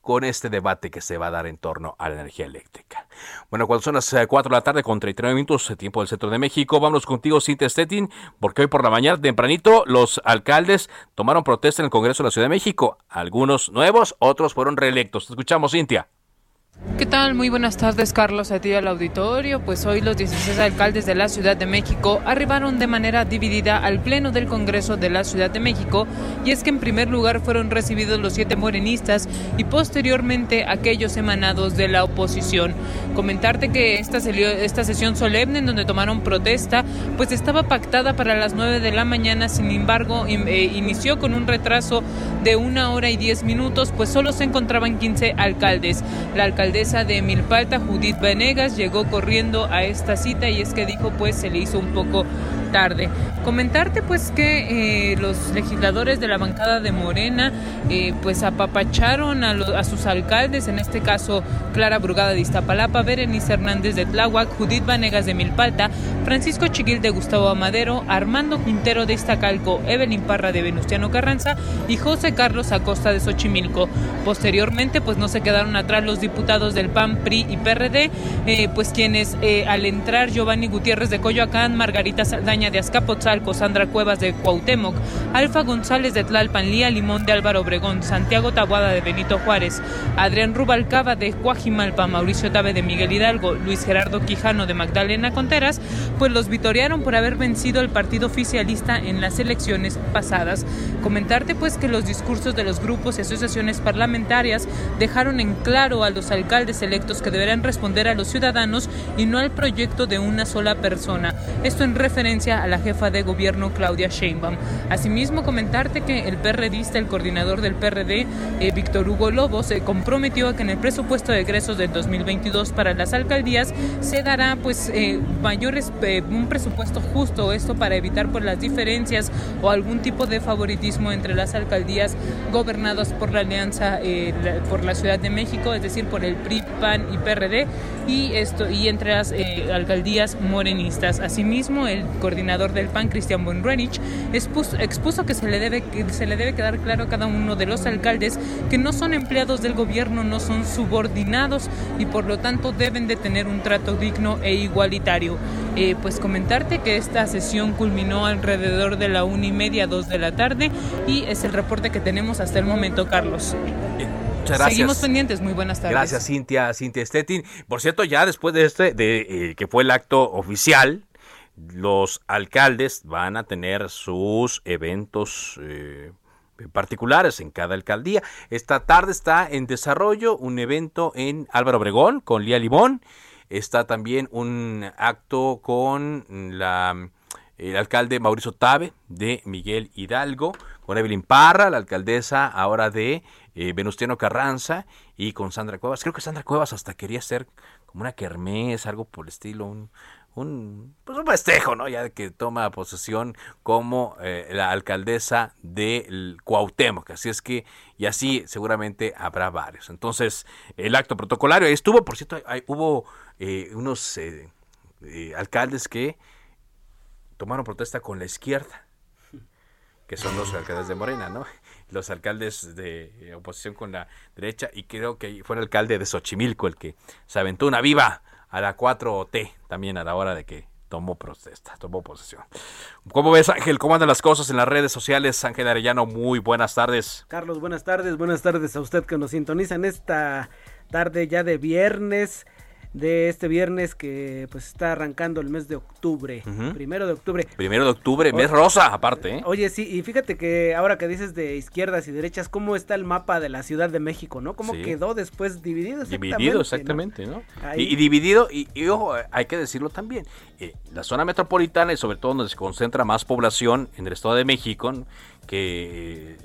con este debate que se va a dar en torno a la energía eléctrica. Bueno, cuando son las 4 eh, de la tarde con 39 minutos, tiempo del centro de México, vamos contigo, Cintia Stettin, porque hoy por la mañana, tempranito, los alcaldes tomaron protesta en el Congreso de la Ciudad de México. Algunos nuevos, otros fueron reelectos. Escuchamos, Cintia. ¿Qué tal? Muy buenas tardes, Carlos, a ti al auditorio. Pues hoy los 16 alcaldes de la Ciudad de México arribaron de manera dividida al Pleno del Congreso de la Ciudad de México y es que en primer lugar fueron recibidos los siete morenistas y posteriormente aquellos emanados de la oposición. Comentarte que esta, esta sesión solemne en donde tomaron protesta pues estaba pactada para las 9 de la mañana, sin embargo eh, inició con un retraso de una hora y diez minutos pues solo se encontraban 15 alcaldes. La alcaldesa de Milpalta, Judith Venegas, llegó corriendo a esta cita y es que dijo pues se le hizo un poco tarde. Comentarte pues que eh, los legisladores de la bancada de Morena eh, pues apapacharon a, a, sus alcaldes, en este caso Clara Brugada de Iztapalapa, Berenice Hernández de Tláhuac, Judith Vanegas de Milpalta, Francisco Chiquil de Gustavo Amadero, Armando Quintero de Iztacalco, Evelyn Parra de Venustiano Carranza y José Carlos Acosta de Xochimilco. Posteriormente pues no se quedaron atrás los diputados del PAN, PRI y PRD, eh, pues quienes al entrar Giovanni Gutiérrez de Coyoacán, Margarita Saldaña de Azcapotzalco, Sandra Cuevas de Cuauhtémoc, Alfa González de Tlalpan, Lía Limón de Álvaro Obregón, Santiago Tabuada de Benito Juárez, Adrián Rubalcaba de Cuajimalpa, Mauricio Tabe de Miguel Hidalgo, Luis Gerardo Quijano de Magdalena Conteras, pues los vitorearon por haber vencido el partido oficialista en las elecciones pasadas. Comentarte pues que los discursos de los grupos y asociaciones parlamentarias dejaron en claro a los alcaldes electos que deberán responder a los ciudadanos y no al proyecto de una sola persona. Esto en referencia a la jefa de gobierno Claudia Sheinbaum. Asimismo, comentarte que el PRDista, el coordinador del PRD, eh, Víctor Hugo Lobo, se comprometió a que en el presupuesto de egresos del 2022 para las alcaldías se dará pues eh, mayores eh, un presupuesto justo esto para evitar pues las diferencias o algún tipo de favoritismo entre las alcaldías gobernadas por la alianza por la Ciudad de México, es decir, por el PRI, PAN y PRD y esto y entre las alcaldías morenistas. Asimismo, el coordinador coordinador del PAN, Cristian Bonrenich, expuso, que se le, debe, se le debe quedar claro a cada uno de los alcaldes que no son empleados del gobierno, no son subordinados y por lo tanto deben de tener un trato digno e igualitario. Eh, pues comentarte que esta sesión culminó alrededor de la una y media, dos de la tarde y es el reporte que tenemos hasta el momento, Carlos. Muchas gracias. Seguimos pendientes. Muy buenas tardes. Gracias, Cintia, Cintia Stettin. Por cierto, ya después de este, de eh, que fue el acto oficial los alcaldes van a tener sus eventos eh, particulares en cada alcaldía. Esta tarde está en desarrollo un evento en Álvaro Obregón con Lía Limón. Está también un acto con la, el alcalde Mauricio Tabe de Miguel Hidalgo, con Evelyn Parra, la alcaldesa ahora de eh, Venustiano Carranza, y con Sandra Cuevas. Creo que Sandra Cuevas hasta quería ser como una kermés, algo por el estilo, un, un, pues un festejo, ¿no? Ya que toma posesión como eh, la alcaldesa de Cuauhtémoc. Así es que, y así seguramente habrá varios. Entonces, el acto protocolario ahí estuvo. Por cierto, hubo eh, unos eh, alcaldes que tomaron protesta con la izquierda, que son los alcaldes de Morena, ¿no? Los alcaldes de oposición con la derecha, y creo que fue el alcalde de Xochimilco el que se aventó una viva a la 4T también a la hora de que tomó protesta, tomó posesión. ¿Cómo ves, Ángel? ¿Cómo andan las cosas en las redes sociales? Ángel Arellano, muy buenas tardes. Carlos, buenas tardes. Buenas tardes a usted que nos sintoniza en esta tarde ya de viernes. De este viernes que pues está arrancando el mes de octubre, primero de octubre. Primero de octubre, mes rosa aparte. ¿eh? Oye, sí, y fíjate que ahora que dices de izquierdas y derechas, ¿cómo está el mapa de la Ciudad de México, no? ¿Cómo quedó después dividido? Dividido, exactamente, ¿no? Y, dividido, y, ojo, hay que decirlo también, eh, la zona metropolitana y sobre todo donde se concentra más población en el Estado de México, que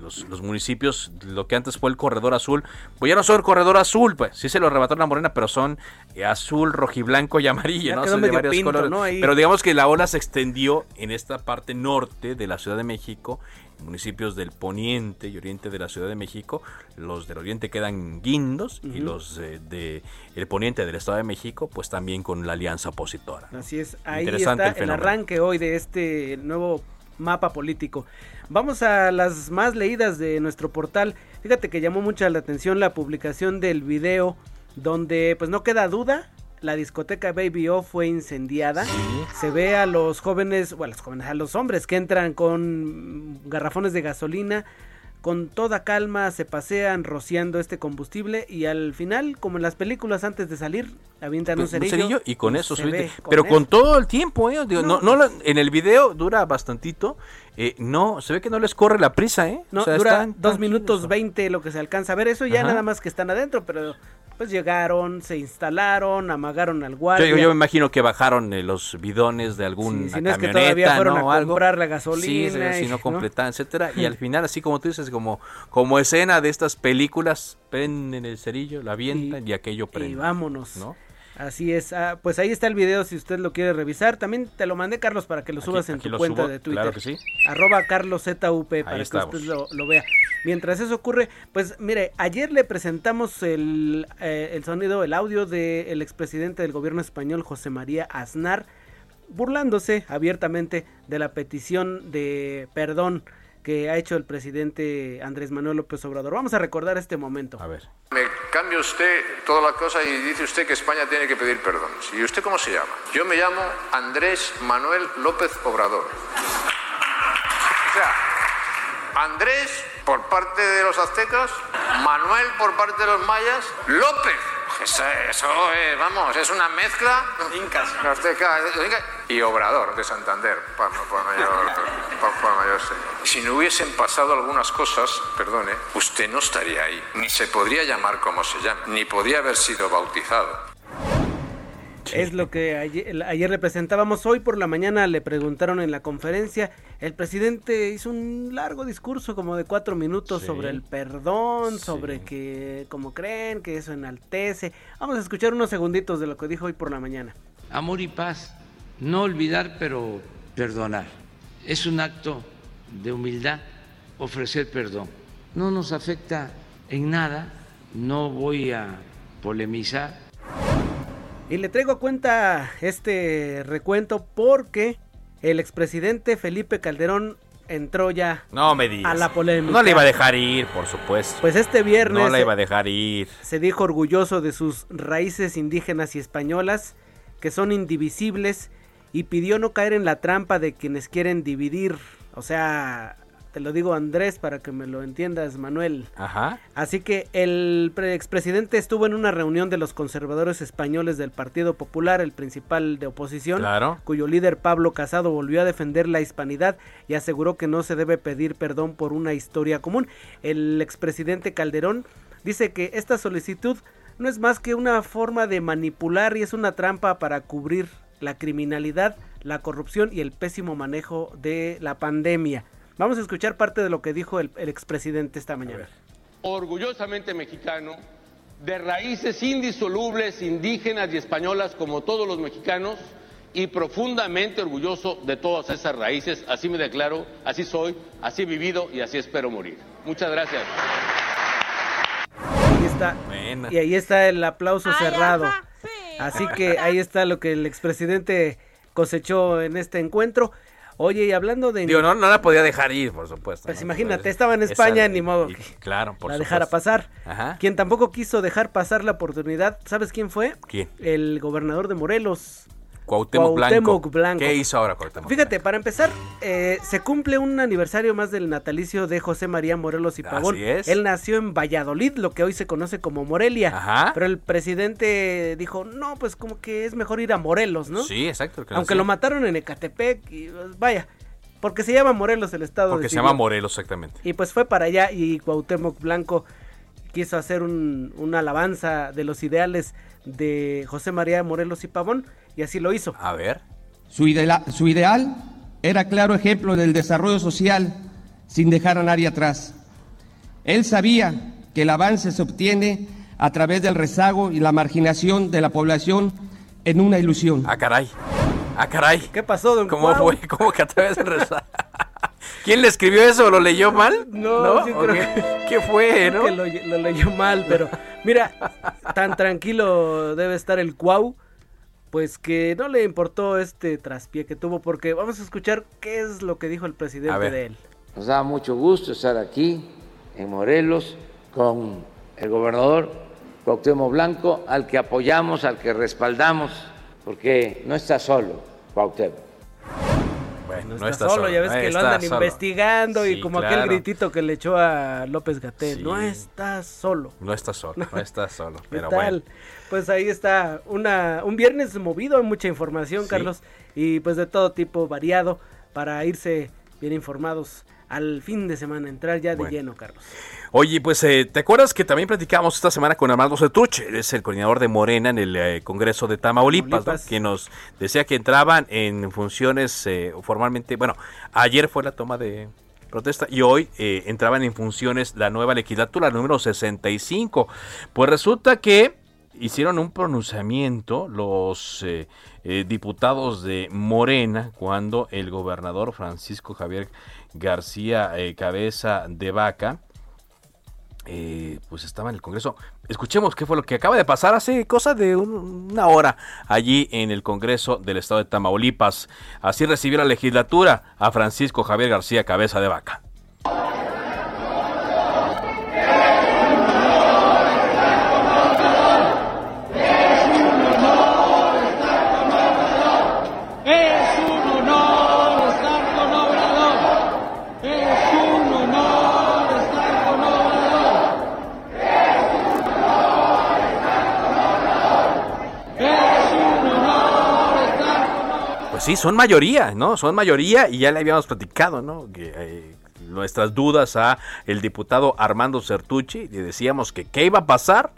los, municipios, lo que antes fue el corredor azul, pues ya no son el corredor azul, pues sí se lo arrebató la morena, pero son eh, azul, rojiblanco y amarillo, ¿no? de varios colores. Pero digamos que la ola se extendió en esta parte norte de la Ciudad de México, municipios del poniente y oriente de la Ciudad de México. Los del oriente quedan guindos y los eh, de el poniente del Estado de México, pues también con la alianza opositora. Así es, ahí está el arranque hoy de este nuevo mapa político. Vamos a las más leídas de nuestro portal. Fíjate que llamó mucha la atención la publicación del video donde pues no queda duda la discoteca Baby O fue incendiada. Se ve a los jóvenes, bueno, a los jóvenes, a los hombres que entran con garrafones de gasolina con toda calma se pasean rociando este combustible y al final, como en las películas antes de salir, avientan un, pues, cerillo, y con eso se pero con todo el tiempo, ¿eh? no, no, en el video dura bastantito, eh, no, se ve que no les corre la prisa, ¿eh? No, dura dos minutos veinte lo que se alcanza a ver, eso ya nada más que están adentro, pero pues llegaron, se instalaron, amagaron al guardia. Yo, me imagino que bajaron eh, los bidones de algún si no es que todavía fueron a comprar la gasolina. Sí, si no completaban, etcétera. Y al final, así como tú dices, como, como escena de estas películas, prenden el cerillo, la avientan y, aquello prende. Y vámonos. ¿no? Así es, ah, pues ahí está el video si usted lo quiere revisar. También te lo mandé, Carlos, para que lo subas en tu cuenta de Twitter. Claro que sí. Arroba CarlosZUP para que usted lo, vea. Mientras eso ocurre, pues mire, ayer le presentamos el, eh, el sonido, el audio del expresidente del gobierno español, José María Aznar, burlándose abiertamente de la petición de perdón que ha hecho el presidente Andrés Manuel López Obrador. Vamos a recordar este momento. A ver. Me cambia usted toda la cosa y dice usted que España tiene que pedir perdón. ¿Y usted cómo se llama? Yo me llamo Andrés Manuel López Obrador. O sea, Andrés por parte de los aztecas, Manuel por parte de los mayas, López eso, es, vamos, es una mezcla. Incas. Y Obrador de Santander, por, mayor, Si no hubiesen pasado algunas cosas, perdone, usted no estaría ahí. Ni se podría llamar como se llama, ni podría haber sido bautizado. Es lo que ayer, ayer, le presentábamos. Hoy por la mañana le preguntaron en la conferencia. El presidente hizo un largo discurso, como de cuatro minutos, sobre el perdón, sobre que, como creen, que eso enaltece. Vamos a escuchar unos segunditos de lo que dijo hoy por la mañana. Amor y paz. No olvidar, pero perdonar. Es un acto de humildad ofrecer perdón. No nos afecta en nada. No voy a polemizar y le traigo a cuenta este recuento porque el expresidente Felipe Calderón entró ya no me a la polémica. No le iba a dejar ir, por supuesto. Pues este viernes. No le iba a dejar ir. Se dijo orgulloso de sus raíces indígenas y españolas, que son indivisibles, y pidió no caer en la trampa de quienes quieren dividir. O sea, te lo digo Andrés para que me lo entiendas Manuel. Ajá. Así que el expresidente estuvo en una reunión de los conservadores españoles del Partido Popular, el principal de oposición, claro. cuyo líder Pablo Casado volvió a defender la hispanidad y aseguró que no se debe pedir perdón por una historia común. El expresidente Calderón dice que esta solicitud no es más que una forma de manipular y es una trampa para cubrir la criminalidad, la corrupción y el pésimo manejo de la pandemia. Vamos a escuchar parte de lo que dijo el, expresidente esta mañana. Orgullosamente mexicano, de raíces indisolubles, indígenas y españolas como todos los mexicanos, y profundamente orgulloso de todas esas raíces. Así me declaro, así soy, así he vivido y así espero morir. Muchas gracias. Ahí está. Y ahí está el aplauso cerrado. Así que ahí está lo que el expresidente cosechó en este encuentro. Oye, y hablando de... Digo, no, no la podía dejar ir, por supuesto. Pues imagínate, estaba en España, ni modo que claro, por la dejara pasar. Ajá. Quien tampoco quiso dejar pasar la oportunidad, ¿sabes quién fue? ¿Quién? El gobernador de Morelos, Cuauhtémoc, Blanco. ¿Qué hizo ahora Cuauhtémoc? Fíjate, para empezar, eh, se cumple un aniversario más del natalicio de José María Morelos y Pavón. Así es. Él nació en Valladolid, lo que hoy se conoce como Morelia. Ajá. Pero el presidente dijo, no, pues como que es mejor ir a Morelos, ¿no? Sí, exacto. Aunque lo mataron en Ecatepec y pues, vaya. Porque se llama Morelos el estado. Porque se llama Morelos, exactamente. Y pues fue para allá y Cuauhtémoc Blanco quiso hacer un, una alabanza de los ideales de José María Morelos y Pavón y así lo hizo. A ver. Su, idea, su ideal era claro ejemplo del desarrollo social sin dejar a nadie atrás. Él sabía que el avance se obtiene a través del rezago y la marginación de la población en una ilusión. Ah, caray. Ah, caray. ¿Qué pasó, don ¿Cómo fue? ¿Cómo que a través del rezago? ¿Quién le escribió eso? ¿Lo leyó mal? No, sí creo que, ¿Qué fue, no? que lo, lo, leyó mal, pero mira, tan tranquilo debe estar el Cuau pues que no le importó este traspié que tuvo, porque vamos a escuchar qué es lo que dijo el presidente de él. Nos da mucho gusto estar aquí en Morelos con el gobernador Cuauhtémoc Blanco, al que apoyamos, al que respaldamos, porque no está solo Cuauhtémoc. Bueno, no, está, solo, ya ves que lo andan investigando y como aquel gritito que le echó a López Gatel, no está solo. No está solo, no está solo, pero bueno. Pues ahí está una un viernes movido, hay mucha información, Carlos, y pues de todo tipo variado para irse bien informados al fin de semana, entrar ya de lleno, Carlos. Oye, pues, eh, ¿te acuerdas que también platicamos esta semana con Armando Cetuche? es el coordinador de Morena en el eh, Congreso de Tamaulipas, que nos decía que entraban en funciones eh, formalmente, bueno, ayer fue la toma de protesta y hoy entraban en funciones la nueva legislatura, número 65. Pues resulta que hicieron un pronunciamiento los diputados de Morena cuando el gobernador Francisco Javier García Cabeza de Vaca eh, pues estaba en el Congreso. Escuchemos qué fue lo que acaba de pasar hace cosa de una hora allí en el Congreso del Estado de Tamaulipas. Así recibió la legislatura a Francisco Javier García Cabeza de Vaca. Sí, son mayoría, ¿no? Son mayoría y ya le habíamos platicado, ¿no? Que, eh, nuestras dudas a el diputado Armando Certucci, le decíamos que qué iba a pasar,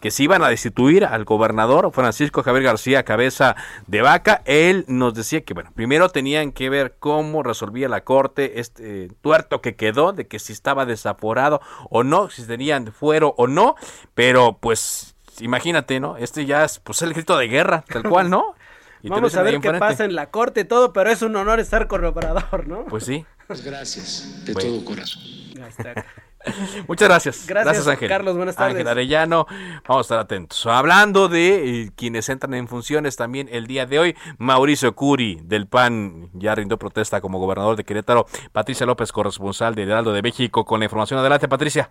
que se iban a destituir al gobernador Francisco Javier García Cabeza de Vaca. Él nos decía que, bueno, primero tenían que ver cómo resolvía la corte este tuerto que quedó, de que si estaba desaforado o no, si tenían fuero o no, pero pues imagínate, ¿no? Este ya es pues el grito de guerra, tal cual, ¿no? Vamos a ver qué pasa en la corte y todo, pero es un honor estar con operador, ¿no? Pues sí. Pues gracias, de todo corazón. Muchas gracias. gracias. Ángel. Carlos, buenas tardes. Ángel Arellano, vamos a estar atentos. Hablando de eh, quienes entran en funciones también el día de hoy, Mauricio Curi del PAN ya rindió protesta como gobernador de Querétaro, Patricia López, corresponsal del Heraldo de México, con la información. Adelante, Patricia.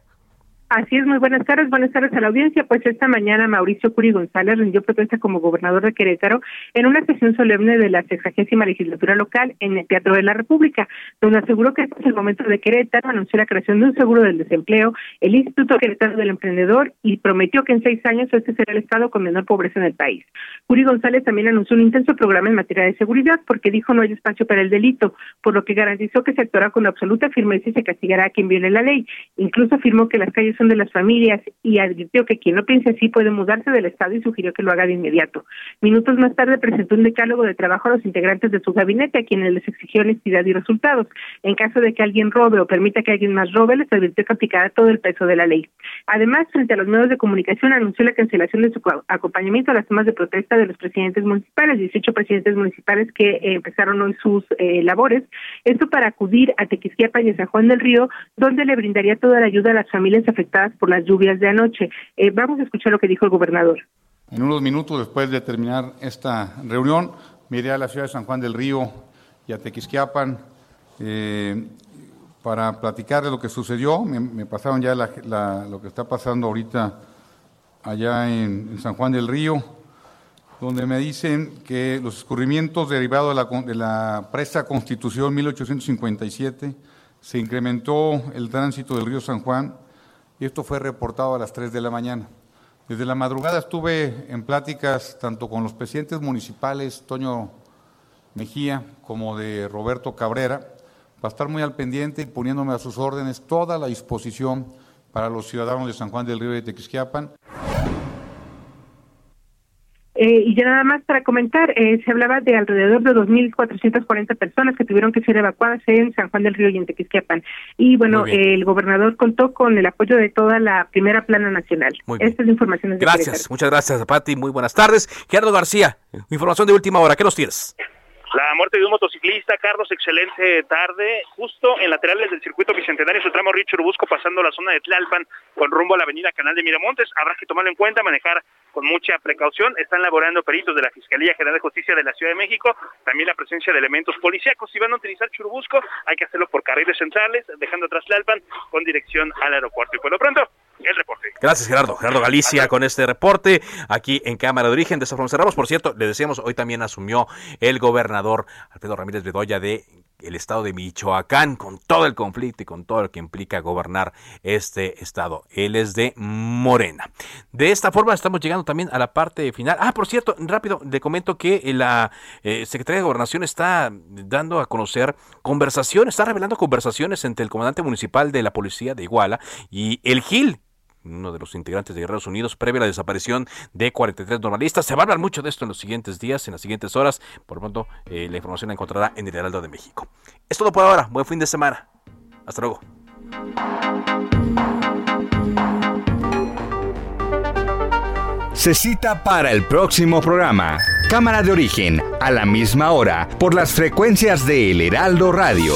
Así es, muy buenas tardes, buenas tardes a la audiencia. Pues esta mañana Mauricio Curi González rindió protesta como gobernador de Querétaro en una sesión solemne de la sexagésima legislatura local en el Teatro de la República, donde aseguró que este es el momento de Querétaro, anunció la creación de un seguro del desempleo, el Instituto Querétaro del Emprendedor y prometió que en seis años este será el estado con menor pobreza en el país. Curi González también anunció un intenso programa en materia de seguridad porque dijo no hay espacio para el delito, por lo que garantizó que se actuará con absoluta firmeza y se castigará a quien viole la ley. Incluso afirmó que las calles de las familias y advirtió que quien no piense así puede mudarse del Estado y sugirió que lo haga de inmediato. Minutos más tarde presentó un decálogo de trabajo a los integrantes de su gabinete, a quienes les exigió honestidad y resultados. En caso de que alguien robe o permita que alguien más robe, les advirtió que aplicará todo el peso de la ley. Además, frente a los medios de comunicación, anunció la cancelación de su acompañamiento a las temas de protesta de los presidentes municipales, 18 presidentes municipales que empezaron hoy sus eh, labores. Esto para acudir a Tequisquiapa y a San Juan del Río, donde le brindaría toda la ayuda a las familias afectadas por las lluvias de anoche. Eh, vamos a escuchar lo que dijo el gobernador. En unos minutos después de terminar esta reunión, me iré a la ciudad de San Juan del Río y a Tequisquiapan eh, para platicar de lo que sucedió. Me, pasaron ya lo que está pasando ahorita allá en, San Juan del Río. donde me dicen que los escurrimientos derivados de la, de la presa Constitución 1857 se incrementó el tránsito del río San Juan y esto fue reportado a las 3 de la mañana. Desde la madrugada estuve en pláticas tanto con los presidentes municipales, Toño Mejía, como de Roberto Cabrera, para estar muy al pendiente y poniéndome a sus órdenes toda la disposición para los ciudadanos de San Juan del Río de Tequisquiapan. Eh, y ya nada más para comentar, eh, se hablaba de alrededor de 2.440 personas que tuvieron que ser evacuadas en San Juan del Río y en Tequisquiapan. Y bueno, el gobernador contó con el apoyo de toda la primera plana nacional. Esta es la información. gracias, muchas gracias, Pati. Muy buenas tardes. Gerardo García, información de última hora. ¿Qué nos tienes? La muerte de un motociclista, Carlos, excelente tarde, justo en laterales del circuito bicentenario, su tramo Richard Busco, pasando la zona de Tlalpan con rumbo a la avenida Canal de Miramontes. Habrá que tomarlo en cuenta, manejar con mucha precaución. Están laborando peritos de la Fiscalía General de Justicia de la Ciudad de México, también la presencia de elementos policíacos. Si van a utilizar Churubusco, hay que hacerlo por carriles centrales, dejando atrás Tlalpan con dirección al aeropuerto. Y por lo pronto, el reporte. Gracias, Gerardo. Gerardo Galicia con este reporte aquí en Cámara de Origen de San. Por cierto, le decíamos, hoy también asumió el gobernador Alfredo Ramírez Bedoya de el estado de Michoacán, con todo el conflicto y con todo lo que implica gobernar este estado. Él es de Morena. De esta forma estamos llegando también a la parte final. Ah, por cierto, rápido, le comento que la eh, Secretaría de Gobernación está dando a conocer conversaciones, está revelando conversaciones entre el comandante municipal de la policía de Iguala y el GIL, uno de los integrantes de Guerreros Unidos, previa a la desaparición de 43 normalistas. Se va a hablar mucho de esto en los siguientes días, en las siguientes horas. Por lo pronto, eh, la información la encontrará en el Heraldo de México. Es todo por ahora. Buen fin de semana. Hasta luego. Se cita para el próximo programa. Cámara de origen, a la misma hora, por las frecuencias de El Heraldo Radio.